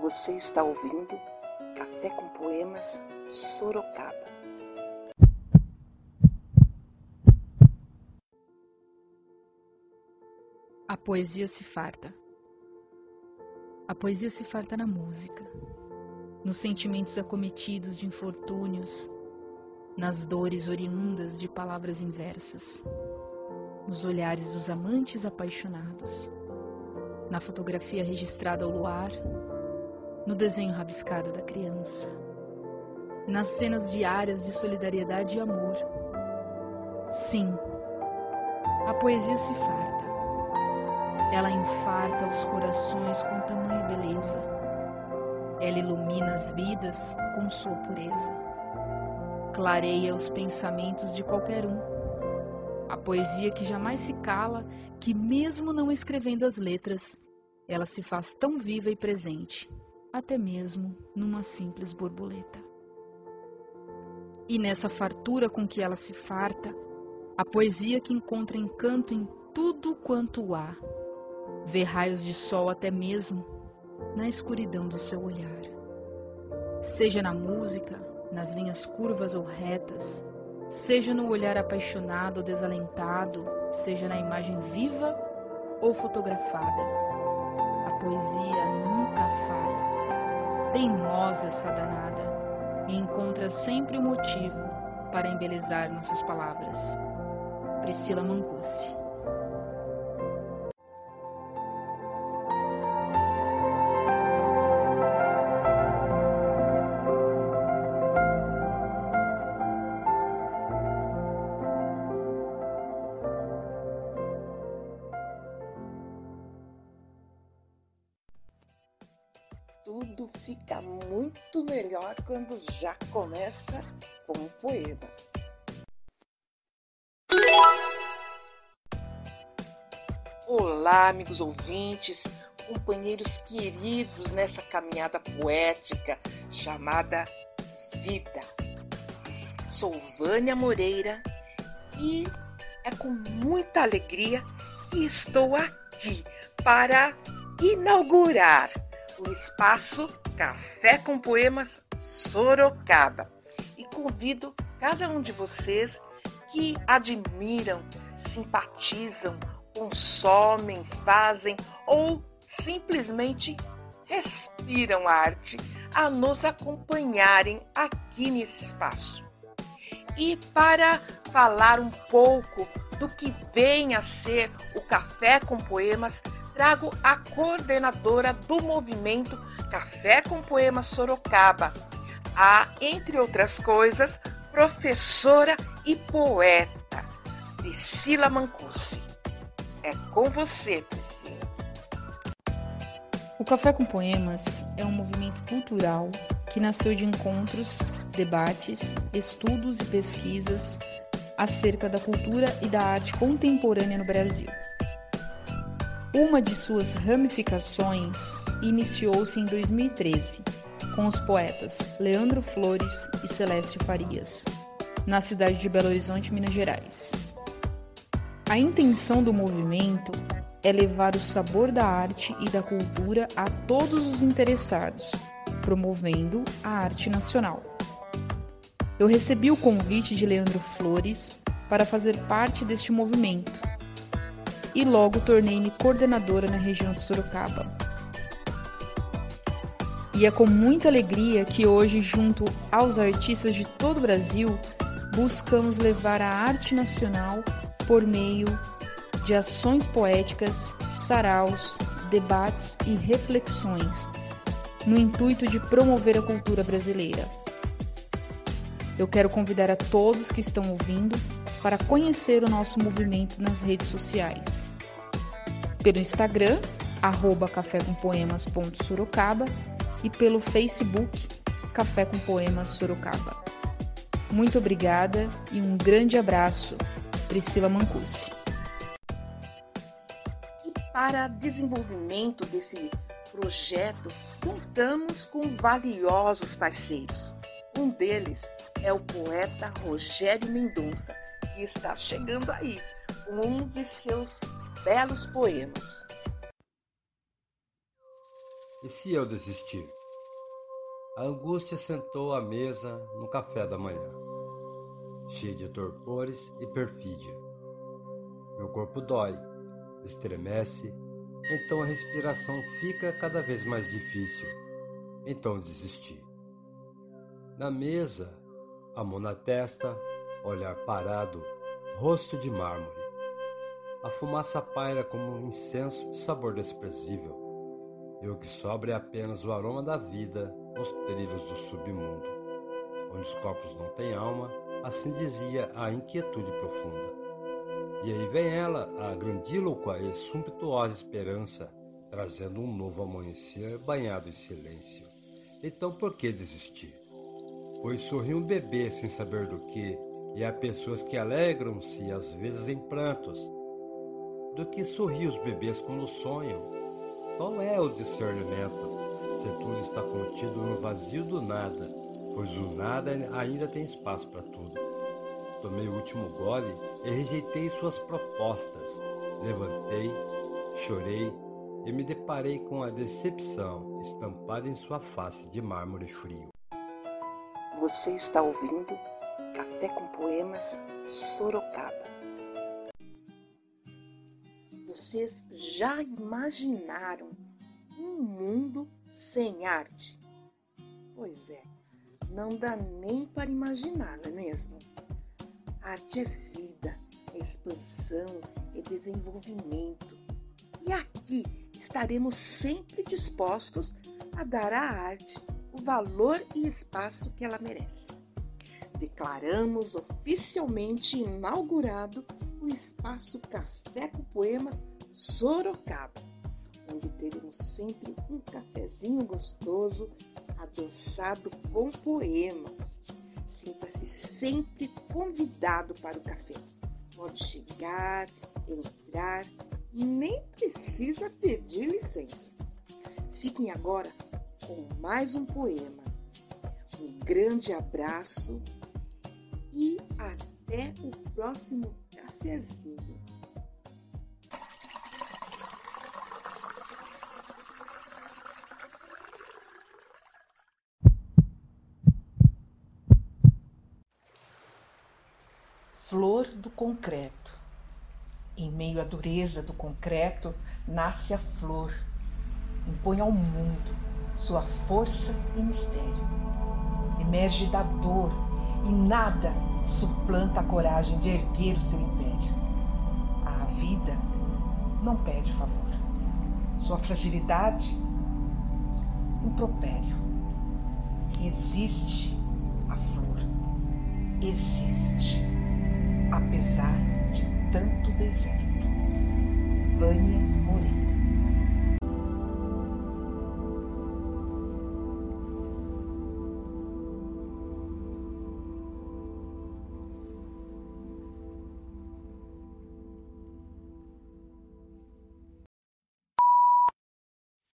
Você está ouvindo Café com Poemas Sorocaba. A poesia se farta. A poesia se farta na música, nos sentimentos acometidos de infortúnios, nas dores oriundas de palavras inversas, nos olhares dos amantes apaixonados, na fotografia registrada ao luar, no desenho rabiscado da criança, nas cenas diárias de solidariedade e amor. Sim, a poesia se farta. Ela infarta os corações com tamanha beleza. Ela ilumina as vidas com sua pureza. Clareia os pensamentos de qualquer um. A poesia que jamais se cala, que mesmo não escrevendo as letras, ela se faz tão viva e presente até mesmo numa simples borboleta. E nessa fartura com que ela se farta, a poesia que encontra encanto em tudo quanto há, vê raios de sol até mesmo na escuridão do seu olhar. Seja na música, nas linhas curvas ou retas, seja no olhar apaixonado ou desalentado, seja na imagem viva ou fotografada, a poesia nunca falha teimosa essa danada, e encontra sempre um motivo para embelezar nossas palavras. Priscila Mancusi tudo fica muito melhor quando já começa com um poema. Olá, amigos ouvintes, companheiros queridos nessa caminhada poética chamada Vida. Sou Vânia Moreira e é com muita alegria que estou aqui para inaugurar o espaço Café com Poemas Sorocaba. E convido cada um de vocês que admiram, simpatizam, consomem, fazem ou simplesmente respiram arte a nos acompanharem aqui nesse espaço. E para falar um pouco do que vem a ser o Café com Poemas, trago a coordenadora do movimento Café com Poema Sorocaba, a, entre outras coisas, professora e poeta, Priscila Mancusi. É com você, Priscila. O Café com Poemas é um movimento cultural que nasceu de encontros, debates, estudos e pesquisas acerca da cultura e da arte contemporânea no Brasil. Uma de suas ramificações iniciou-se em 2013, com os poetas Leandro Flores e Celeste Farias, na cidade de Belo Horizonte, Minas Gerais. A intenção do movimento é levar o sabor da arte e da cultura a todos os interessados, promovendo a arte nacional. Eu recebi o convite de Leandro Flores para fazer parte deste movimento e logo tornei-me coordenadora na região de Sorocaba. E é com muita alegria que hoje, junto aos artistas de todo o Brasil, buscamos levar a arte nacional por meio de ações poéticas, saraus, debates e reflexões, no intuito de promover a cultura brasileira. Eu quero convidar a todos que estão ouvindo para conhecer o nosso movimento nas redes sociais. Pelo Instagram, arroba e pelo Facebook Café com Poemas Sorocaba. Muito obrigada e um grande abraço, Priscila Mancusi. E para desenvolvimento desse projeto, contamos com valiosos parceiros. Um deles é o poeta Rogério Mendonça, que está chegando aí com um de seus belos poemas. E se eu desistir? A angústia sentou à mesa no café da manhã, cheia de torpores e perfídia. Meu corpo dói, estremece, então a respiração fica cada vez mais difícil. Então desisti. Na mesa, a mão na testa, olhar parado, rosto de mármore. A fumaça paira como um incenso de sabor desprezível. E o que sobra é apenas o aroma da vida nos trilhos do submundo, onde os corpos não têm alma, assim dizia a inquietude profunda. E aí vem ela, a grandíloqua e sumptuosa esperança, trazendo um novo amanhecer banhado em silêncio. Então por que desistir? Pois sorri um bebê sem saber do que, e há pessoas que alegram-se às vezes em prantos, do que sorrir os bebês quando sonham. Qual é o discernimento? Se tudo está contido no vazio do nada, pois o nada ainda tem espaço para tudo. Tomei o último gole e rejeitei suas propostas. Levantei, chorei e me deparei com a decepção estampada em sua face de mármore frio. Você está ouvindo Café com Poemas Sorocaba. Vocês já imaginaram um mundo sem arte? Pois é, não dá nem para imaginar, não é mesmo? Arte é vida, é expansão, é desenvolvimento. E aqui estaremos sempre dispostos a dar à arte o valor e espaço que ela merece. Declaramos oficialmente inaugurado o espaço Café com Poemas Sorocaba, onde teremos sempre um cafezinho gostoso adoçado com poemas. Sinta-se sempre convidado para o café. Pode chegar, entrar, nem precisa pedir licença. Fiquem agora com mais um poema. Um grande abraço e até o próximo cafezinho. Flor do concreto. Em meio à dureza do concreto nasce a flor. Impõe ao mundo sua força e mistério. Emerge da dor e nada suplanta a coragem de erguer o seu império. A vida não pede favor. Sua fragilidade, impropério. Existe a flor. Existe apesar de tanto deserto. Vânia Moreira